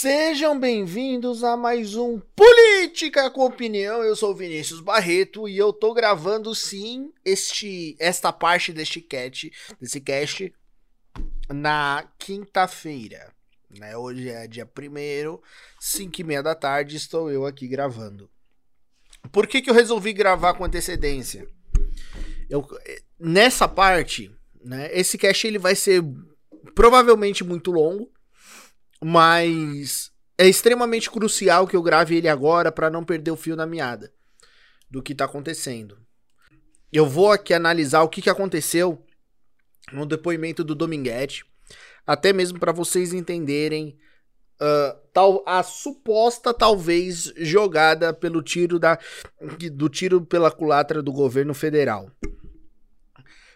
Sejam bem-vindos a mais um Política com Opinião. Eu sou Vinícius Barreto e eu tô gravando sim este esta parte deste cast, desse cast na quinta-feira. Né? Hoje é dia 1 5 e meia da tarde, estou eu aqui gravando. Por que, que eu resolvi gravar com antecedência? Eu, nessa parte, né, esse cast ele vai ser provavelmente muito longo, mas é extremamente crucial que eu grave ele agora para não perder o fio na meada do que está acontecendo. Eu vou aqui analisar o que, que aconteceu no depoimento do Dominguete, até mesmo para vocês entenderem uh, tal, a suposta talvez jogada pelo tiro da do tiro pela culatra do governo federal.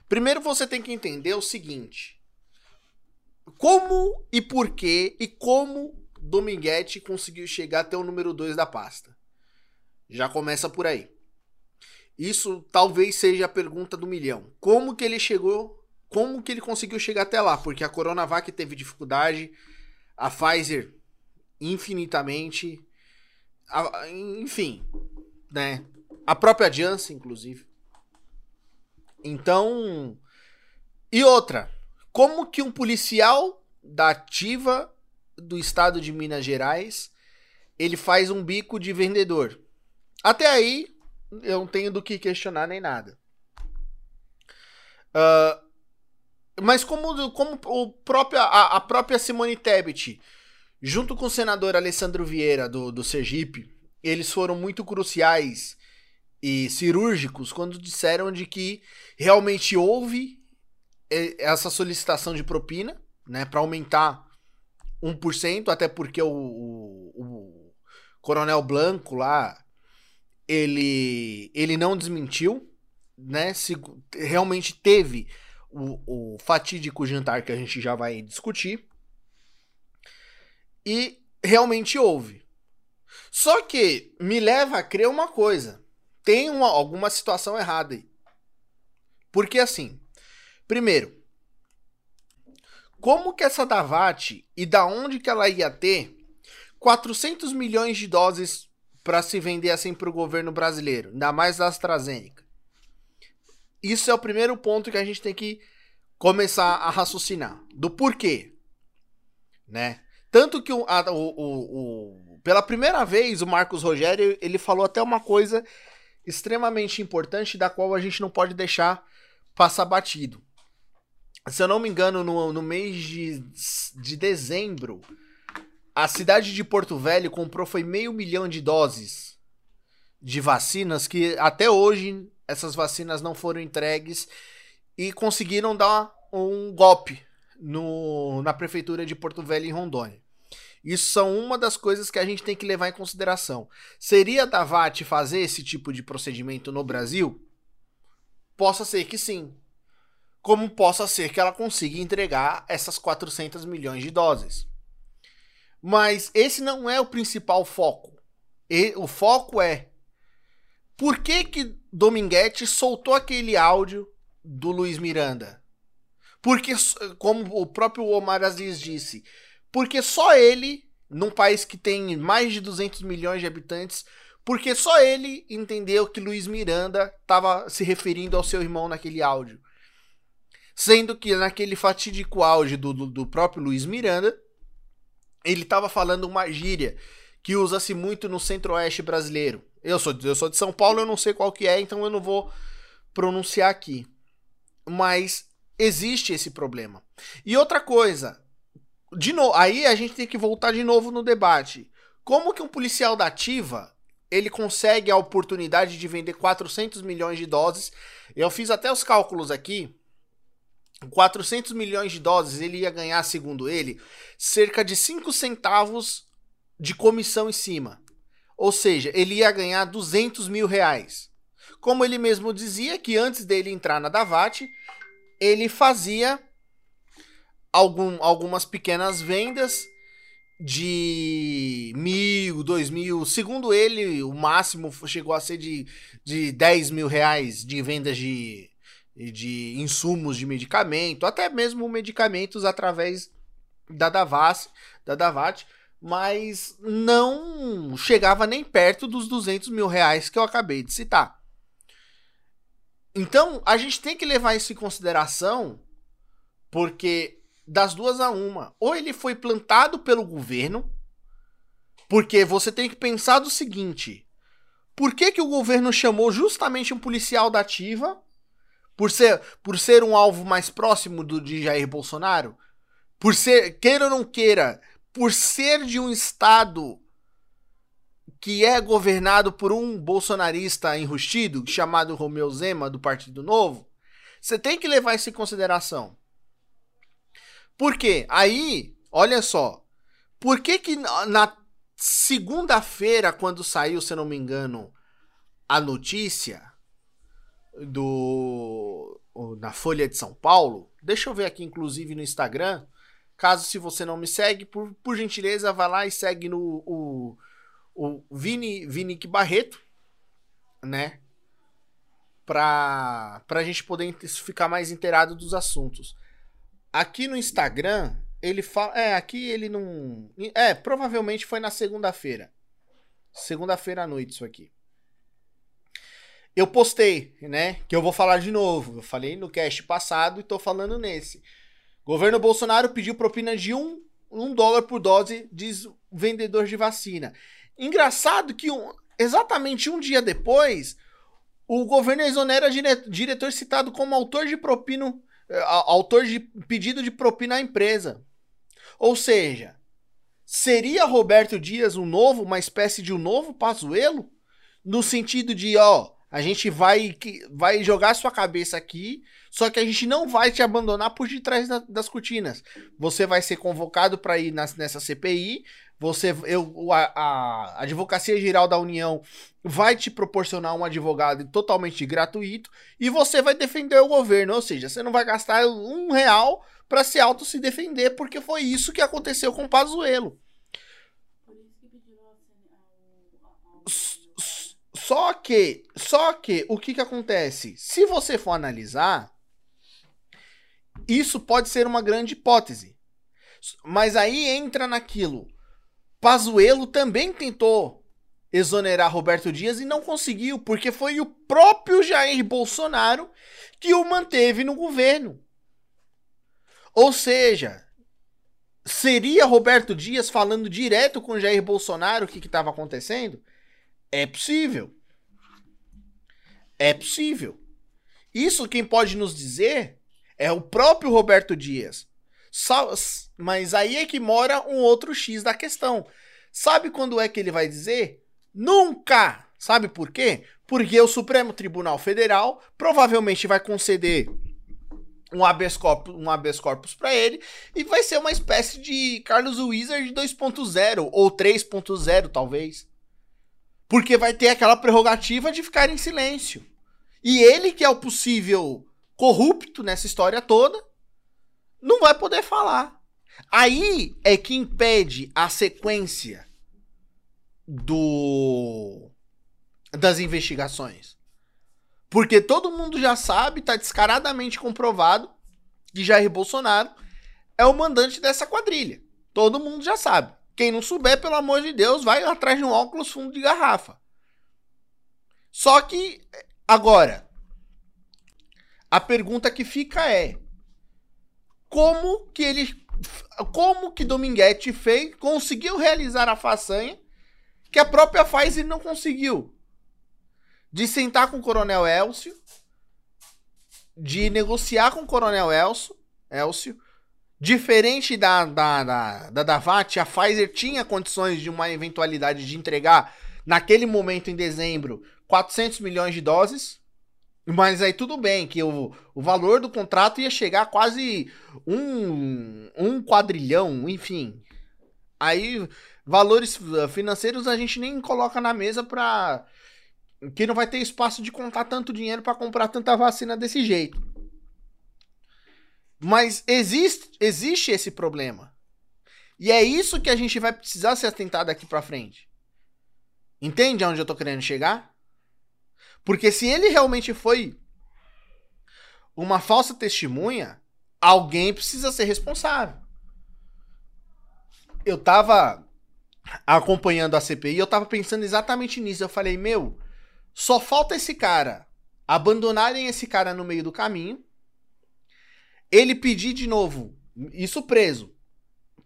Primeiro você tem que entender o seguinte: como e por que e como Dominguete conseguiu chegar até o número 2 da pasta? Já começa por aí. Isso talvez seja a pergunta do milhão. Como que ele chegou? Como que ele conseguiu chegar até lá? Porque a Coronavac teve dificuldade, a Pfizer infinitamente, a, enfim, né? A própria Janssen, inclusive. Então, e outra, como que um policial da ativa do estado de Minas Gerais ele faz um bico de vendedor? Até aí, eu não tenho do que questionar nem nada. Uh, mas como, como o próprio, a, a, própria Simone Tebet, junto com o senador Alessandro Vieira, do, do Sergipe, eles foram muito cruciais e cirúrgicos quando disseram de que realmente houve essa solicitação de propina, né, para aumentar 1%, até porque o, o, o, Coronel Blanco lá, ele, ele não desmentiu, né, se realmente teve o, o fatídico jantar que a gente já vai discutir, e realmente houve. Só que me leva a crer uma coisa, tem uma, alguma situação errada aí. Porque assim, Primeiro, como que essa Davat e da onde que ela ia ter 400 milhões de doses para se vender assim para o governo brasileiro, ainda mais da AstraZeneca? Isso é o primeiro ponto que a gente tem que começar a raciocinar. Do porquê. Né? Tanto que o, a, o, o, o, pela primeira vez o Marcos Rogério ele falou até uma coisa extremamente importante da qual a gente não pode deixar passar batido se eu não me engano, no, no mês de, de dezembro, a cidade de Porto Velho comprou foi meio milhão de doses de vacinas que até hoje essas vacinas não foram entregues e conseguiram dar um golpe no, na prefeitura de Porto Velho em Rondônia. Isso são uma das coisas que a gente tem que levar em consideração. Seria da VAT fazer esse tipo de procedimento no Brasil? Possa ser que sim como possa ser que ela consiga entregar essas 400 milhões de doses. Mas esse não é o principal foco. E, o foco é por que que Dominguete soltou aquele áudio do Luiz Miranda? Porque, como o próprio Omar Aziz disse, porque só ele, num país que tem mais de 200 milhões de habitantes, porque só ele entendeu que Luiz Miranda estava se referindo ao seu irmão naquele áudio. Sendo que naquele fatídico auge do, do, do próprio Luiz Miranda, ele estava falando uma gíria que usa-se muito no centro-oeste brasileiro. Eu sou, eu sou de São Paulo, eu não sei qual que é, então eu não vou pronunciar aqui. Mas existe esse problema. E outra coisa, de novo, aí a gente tem que voltar de novo no debate. Como que um policial da ativa ele consegue a oportunidade de vender 400 milhões de doses? Eu fiz até os cálculos aqui 400 milhões de doses, ele ia ganhar, segundo ele, cerca de 5 centavos de comissão em cima. Ou seja, ele ia ganhar 200 mil reais. Como ele mesmo dizia que antes dele entrar na Davat, ele fazia algum, algumas pequenas vendas de mil, dois mil. Segundo ele, o máximo chegou a ser de, de 10 mil reais de vendas de, de insumos de medicamento, até mesmo medicamentos através da Davas, da Davat, mas não chegava nem perto dos 200 mil reais que eu acabei de citar. Então, a gente tem que levar isso em consideração, porque das duas a uma, ou ele foi plantado pelo governo, porque você tem que pensar do seguinte: por que, que o governo chamou justamente um policial da ativa? Por ser, por ser um alvo mais próximo do de Jair Bolsonaro? Por ser, queira ou não queira, por ser de um estado que é governado por um bolsonarista enrustido, chamado Romeu Zema, do Partido Novo, você tem que levar isso em consideração. Por quê? Aí, olha só. Por que que na segunda-feira, quando saiu, se não me engano, a notícia do na Folha de São Paulo, deixa eu ver aqui inclusive no Instagram, caso se você não me segue, por, por gentileza, vá lá e segue no o, o Vini Vinic Barreto, né? Pra, pra gente poder ficar mais inteirado dos assuntos. Aqui no Instagram, ele fala. É, aqui ele não. É, provavelmente foi na segunda-feira. Segunda-feira à noite, isso aqui. Eu postei, né? Que eu vou falar de novo. Eu falei no cast passado e tô falando nesse. Governo Bolsonaro pediu propina de um, um dólar por dose, diz vendedor de vacina. Engraçado que um, exatamente um dia depois, o governo exonera diretor citado como autor de propina, eh, autor de pedido de propina à empresa. Ou seja, seria Roberto Dias um novo, uma espécie de um novo Pazuelo? No sentido de, ó, a gente vai, vai jogar sua cabeça aqui, só que a gente não vai te abandonar por detrás da, das cortinas. Você vai ser convocado para ir nessa CPI, você, eu, a, a Advocacia Geral da União vai te proporcionar um advogado totalmente gratuito e você vai defender o governo. Ou seja, você não vai gastar um real para se auto se defender, porque foi isso que aconteceu com o Pazuello. Só que, só que, o que que acontece? Se você for analisar, isso pode ser uma grande hipótese. Mas aí entra naquilo. Pazuello também tentou exonerar Roberto Dias e não conseguiu, porque foi o próprio Jair Bolsonaro que o manteve no governo. Ou seja, seria Roberto Dias falando direto com Jair Bolsonaro o que estava acontecendo? É possível. É possível. Isso quem pode nos dizer é o próprio Roberto Dias. Mas aí é que mora um outro X da questão. Sabe quando é que ele vai dizer? Nunca! Sabe por quê? Porque o Supremo Tribunal Federal provavelmente vai conceder um habeas corpus, um habeas corpus para ele e vai ser uma espécie de Carlos Wizard 2.0 ou 3.0 talvez. Porque vai ter aquela prerrogativa de ficar em silêncio. E ele que é o possível corrupto nessa história toda, não vai poder falar. Aí é que impede a sequência do das investigações. Porque todo mundo já sabe, tá descaradamente comprovado que Jair Bolsonaro é o mandante dessa quadrilha. Todo mundo já sabe. Quem não souber, pelo amor de Deus, vai atrás de um óculos fundo de garrafa. Só que agora a pergunta que fica é: como que ele como que Dominguete fez, conseguiu realizar a façanha que a própria Pfizer não conseguiu? de sentar com o Coronel Elcio, de negociar com o Coronel Elcio, Elcio diferente da, da, da, da Davat, a Pfizer tinha condições de uma eventualidade de entregar, naquele momento em dezembro, 400 milhões de doses, mas aí tudo bem, que o, o valor do contrato ia chegar a quase um, um quadrilhão, enfim. Aí, valores financeiros a gente nem coloca na mesa para que não vai ter espaço de contar tanto dinheiro para comprar tanta vacina desse jeito. Mas existe, existe esse problema. E é isso que a gente vai precisar se atentar daqui para frente. Entende aonde eu tô querendo chegar? Porque se ele realmente foi uma falsa testemunha, alguém precisa ser responsável. Eu tava acompanhando a CPI, eu tava pensando exatamente nisso. Eu falei, meu, só falta esse cara abandonarem esse cara no meio do caminho, ele pedir de novo, isso preso.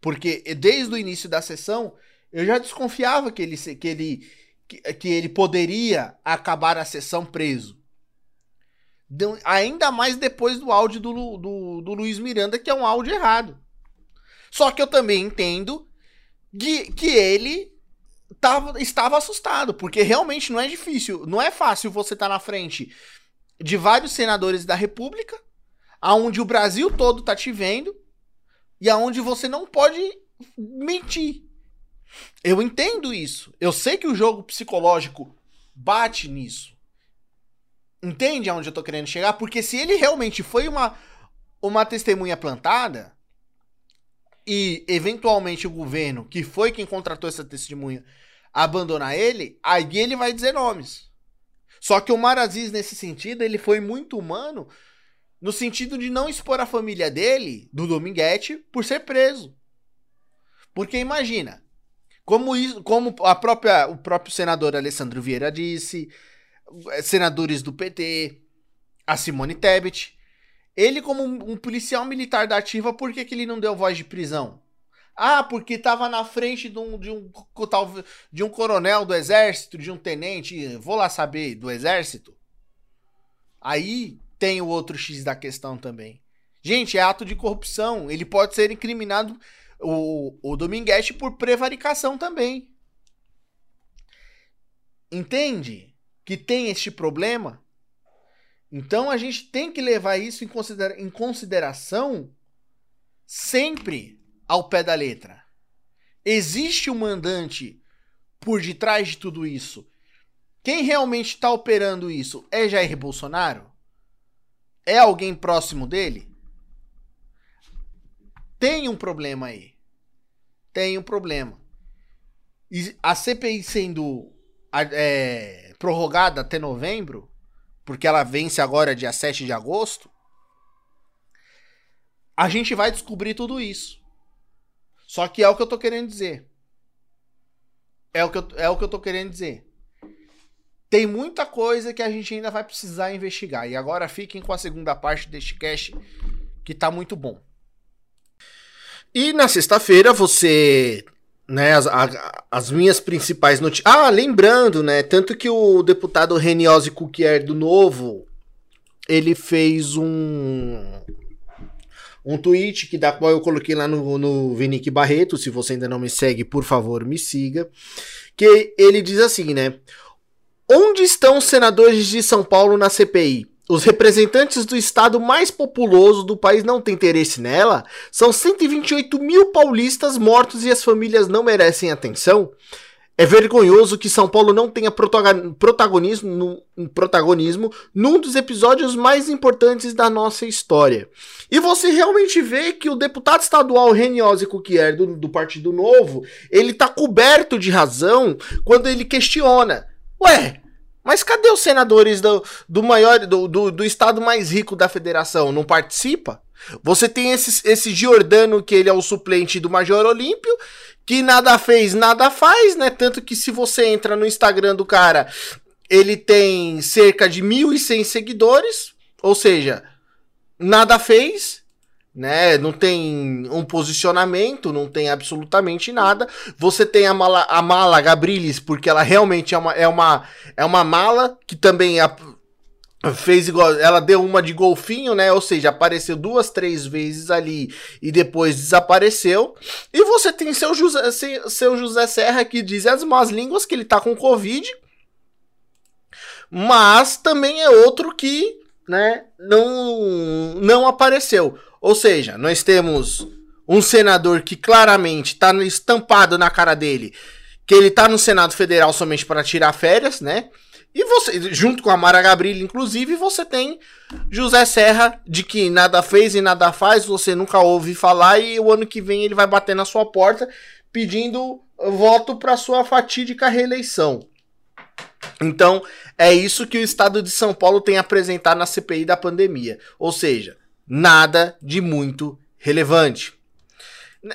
Porque desde o início da sessão, eu já desconfiava que ele, que ele, que, ele poderia acabar a sessão preso. Ainda mais depois do áudio do, do, do Luiz Miranda, que é um áudio errado. Só que eu também entendo que, que ele tava, estava assustado, porque realmente não é difícil, não é fácil você estar tá na frente de vários senadores da República, aonde o Brasil todo tá te vendo e aonde você não pode mentir. Eu entendo isso. Eu sei que o jogo psicológico bate nisso. Entende aonde eu tô querendo chegar? Porque se ele realmente foi uma, uma testemunha plantada e eventualmente o governo, que foi quem contratou essa testemunha, abandonar ele, aí ele vai dizer nomes. Só que o Maraziz, nesse sentido, ele foi muito humano no sentido de não expor a família dele, do Dominguete, por ser preso. Porque imagina, como, isso, como a própria, o próprio senador Alessandro Vieira disse, senadores do PT, a Simone Tebet, ele como um, policial militar da ativa, por que, que ele não deu voz de prisão? Ah, porque estava na frente de um, de, um, de um coronel do exército, de um tenente, vou lá saber, do exército. Aí tem o outro X da questão também. Gente, é ato de corrupção. Ele pode ser incriminado, o, o Dominguete, por prevaricação também. Entende que tem este problema? Então a gente tem que levar isso em, considera em consideração sempre ao pé da letra. Existe um mandante por detrás de tudo isso. Quem realmente está operando isso é Jair Bolsonaro? É alguém próximo dele? Tem um problema aí. Tem um problema. E a CPI sendo é, prorrogada até novembro, porque ela vence agora dia 7 de agosto, a gente vai descobrir tudo isso. Só que é o que eu tô querendo dizer. É o que eu, é o que eu tô querendo dizer. Tem muita coisa que a gente ainda vai precisar investigar. E agora fiquem com a segunda parte deste cast, que tá muito bom. E na sexta-feira você. Né, as, a, as minhas principais notícias. Ah, lembrando, né? Tanto que o deputado Reniose Cuquier do Novo ele fez um um tweet que da qual eu coloquei lá no, no Barreto. Se você ainda não me segue, por favor, me siga. Que ele diz assim, né? Onde estão os senadores de São Paulo na CPI? Os representantes do estado mais populoso do país não têm interesse nela? São 128 mil paulistas mortos e as famílias não merecem atenção? É vergonhoso que São Paulo não tenha protagonismo, protagonismo num dos episódios mais importantes da nossa história. E você realmente vê que o deputado estadual Reniose Cuquier, do, do Partido Novo, ele tá coberto de razão quando ele questiona. Ué, mas cadê os senadores do, do maior do, do, do estado mais rico da federação? Não participa? Você tem esse, esse Giordano, que ele é o suplente do Major Olímpio, que nada fez, nada faz, né? Tanto que se você entra no Instagram do cara, ele tem cerca de 1.100 seguidores, ou seja, nada fez, né? Não tem um posicionamento, não tem absolutamente nada. Você tem a mala, a mala Gabrilis, porque ela realmente é uma, é uma, é uma mala que também fez igual, ela deu uma de golfinho, né? Ou seja, apareceu duas, três vezes ali e depois desapareceu. E você tem seu José, seu José Serra que diz as más línguas que ele tá com Covid. Mas também é outro que, né, não, não apareceu. Ou seja, nós temos um senador que claramente tá estampado na cara dele que ele tá no Senado Federal somente para tirar férias, né? E você, junto com a Mara Gabrilli, inclusive, você tem José Serra, de que nada fez e nada faz, você nunca ouve falar, e o ano que vem ele vai bater na sua porta pedindo voto para sua fatídica reeleição. Então, é isso que o estado de São Paulo tem apresentado na CPI da pandemia. Ou seja, nada de muito relevante.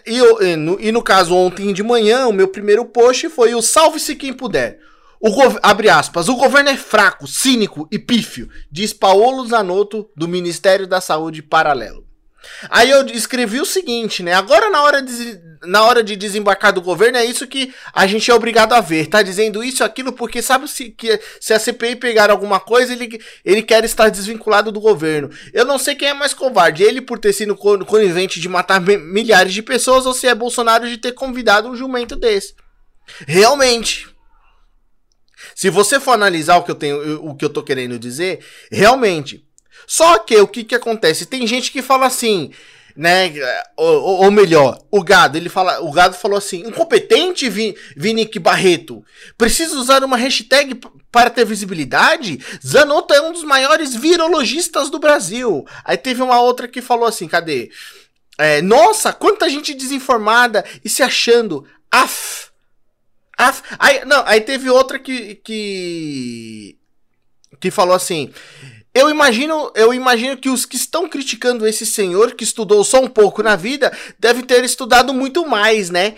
E, e, no, e no caso, ontem de manhã, o meu primeiro post foi o salve-se quem puder. O abre aspas, o governo é fraco, cínico e pífio, diz Paulo Zanotto, do Ministério da Saúde Paralelo. Aí eu escrevi o seguinte, né? Agora na hora de, na hora de desembarcar do governo é isso que a gente é obrigado a ver. Tá dizendo isso aquilo porque sabe se, que, se a CPI pegar alguma coisa, ele, ele quer estar desvinculado do governo. Eu não sei quem é mais covarde, ele por ter sido conivente de matar milhares de pessoas ou se é Bolsonaro de ter convidado um jumento desse. Realmente, se você for analisar o que eu tenho, o que eu tô querendo dizer, realmente. Só que o que que acontece? Tem gente que fala assim, né? Ou, ou, melhor, o gado, ele fala, o gado falou assim: incompetente, Vinick Barreto. Precisa usar uma hashtag para ter visibilidade? Zanotto é um dos maiores virologistas do Brasil. Aí teve uma outra que falou assim: cadê? É, Nossa, quanta gente desinformada e se achando. Af, Aí, não, aí teve outra que, que. que falou assim. Eu imagino, eu imagino que os que estão criticando esse senhor que estudou só um pouco na vida deve ter estudado muito mais, né?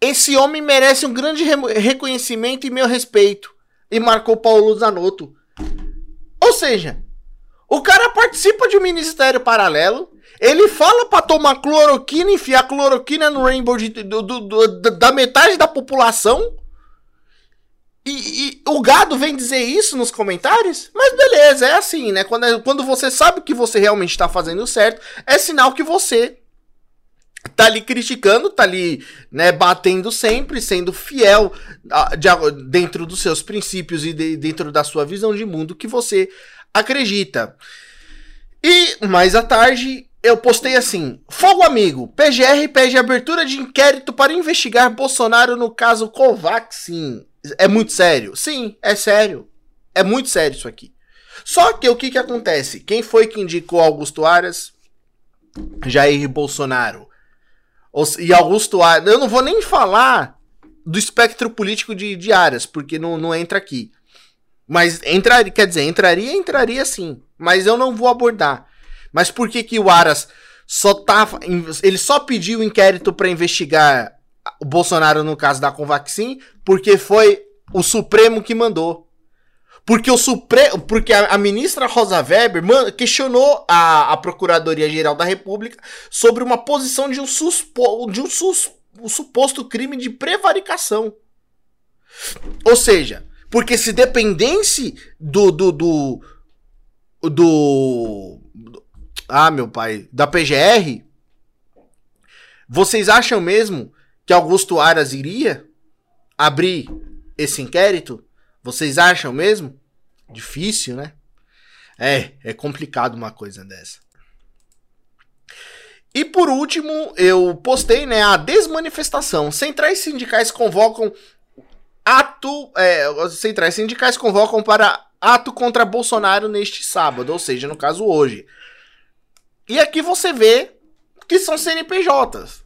Esse homem merece um grande re reconhecimento e meu respeito. E marcou Paulo Zanotto. Ou seja, o cara participa de um ministério paralelo, ele fala pra tomar cloroquina, enfiar cloroquina no Rainbow de, do, do, do, da metade da população. E, e, o gado vem dizer isso nos comentários? Mas beleza, é assim, né? Quando, é, quando você sabe que você realmente está fazendo certo, é sinal que você tá ali criticando, tá ali, né, batendo sempre, sendo fiel a, de, dentro dos seus princípios e de, dentro da sua visão de mundo que você acredita. E mais à tarde, eu postei assim: Fogo amigo, PGR pede abertura de inquérito para investigar Bolsonaro no caso Covaxin. É muito sério? Sim, é sério. É muito sério isso aqui. Só que o que, que acontece? Quem foi que indicou Augusto Aras? Jair Bolsonaro. E Augusto Aras. Eu não vou nem falar do espectro político de, de Aras, porque não, não entra aqui. Mas entraria, quer dizer, entraria, entraria sim. Mas eu não vou abordar. Mas por que que o Aras só tava. Ele só pediu o inquérito para investigar o Bolsonaro no caso da Convaxin, porque foi o Supremo que mandou. Porque o Supremo, porque a, a, ministra Rosa Weber man, questionou a, a Procuradoria-Geral da República sobre uma posição de um, suspo, de um, sus, um suposto crime de prevaricação. Ou seja, porque se dependesse do, do, do, do ah, meu pai. Da PGR? Vocês acham mesmo que Augusto Aras iria abrir esse inquérito? Vocês acham mesmo? Difícil, né? É, é complicado uma coisa dessa. E por último, eu postei né, a desmanifestação. Centrais sindicais convocam ato. É, centrais sindicais convocam para ato contra Bolsonaro neste sábado, ou seja, no caso hoje. E aqui você vê que são CNPJs.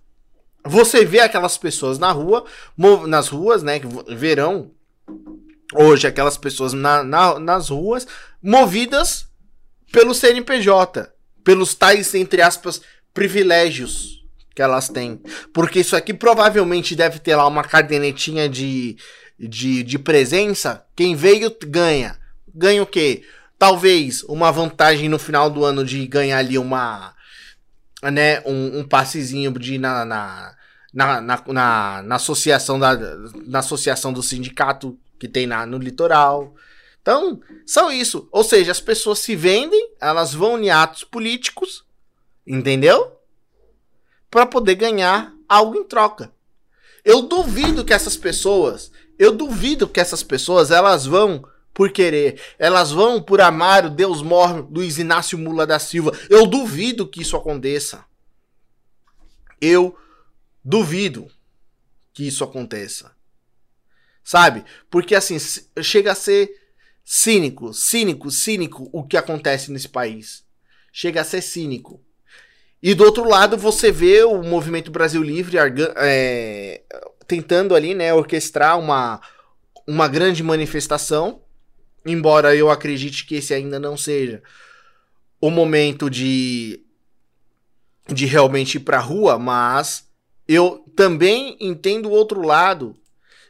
Você vê aquelas pessoas na rua, nas ruas, né? Verão hoje aquelas pessoas na, na, nas ruas movidas pelo CNPJ, pelos tais, entre aspas, privilégios que elas têm. Porque isso aqui provavelmente deve ter lá uma cadernetinha de, de, de presença. Quem veio ganha. Ganha o quê? talvez uma vantagem no final do ano de ganhar ali uma. Né, um, um passezinho de na, na, na, na, na, associação da, na associação do sindicato que tem na, no litoral. Então, são isso. Ou seja, as pessoas se vendem, elas vão em atos políticos, entendeu? Para poder ganhar algo em troca. Eu duvido que essas pessoas, eu duvido que essas pessoas elas vão por querer, elas vão por amar o Deus mor Luiz Inácio Mula da Silva. Eu duvido que isso aconteça. Eu duvido que isso aconteça. Sabe? Porque assim, chega a ser cínico, cínico, cínico o que acontece nesse país. Chega a ser cínico. E do outro lado, você vê o Movimento Brasil Livre é, tentando ali, né, orquestrar uma, uma grande manifestação Embora eu acredite que esse ainda não seja o momento de de realmente ir pra rua, mas eu também entendo o outro lado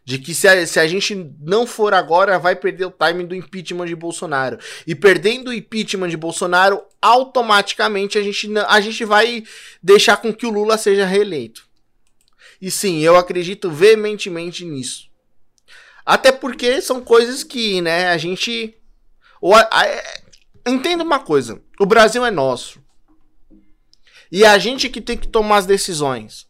de que se a, se a gente não for agora, vai perder o timing do impeachment de Bolsonaro. E perdendo o impeachment de Bolsonaro, automaticamente a gente, a gente vai deixar com que o Lula seja reeleito. E sim, eu acredito veementemente nisso. Até porque são coisas que, né, a gente. Ou a, a, entenda uma coisa: o Brasil é nosso. E é a gente que tem que tomar as decisões.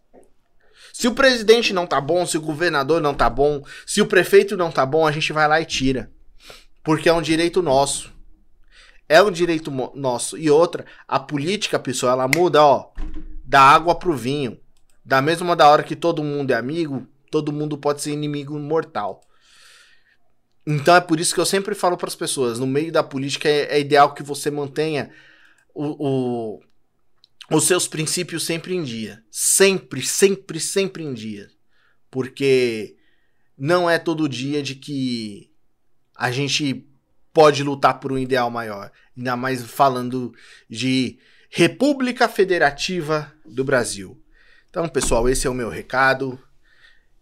Se o presidente não tá bom, se o governador não tá bom, se o prefeito não tá bom, a gente vai lá e tira. Porque é um direito nosso. É um direito nosso. E outra, a política, pessoal, ela muda, ó, da água pro vinho. Da mesma da hora que todo mundo é amigo, todo mundo pode ser inimigo mortal. Então é por isso que eu sempre falo para as pessoas, no meio da política é, é ideal que você mantenha o, o os seus princípios sempre em dia. Sempre, sempre, sempre em dia. Porque não é todo dia de que a gente pode lutar por um ideal maior. Ainda mais falando de República Federativa do Brasil. Então, pessoal, esse é o meu recado.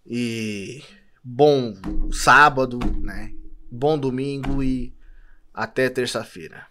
E bom sábado, né? Bom domingo e até terça-feira.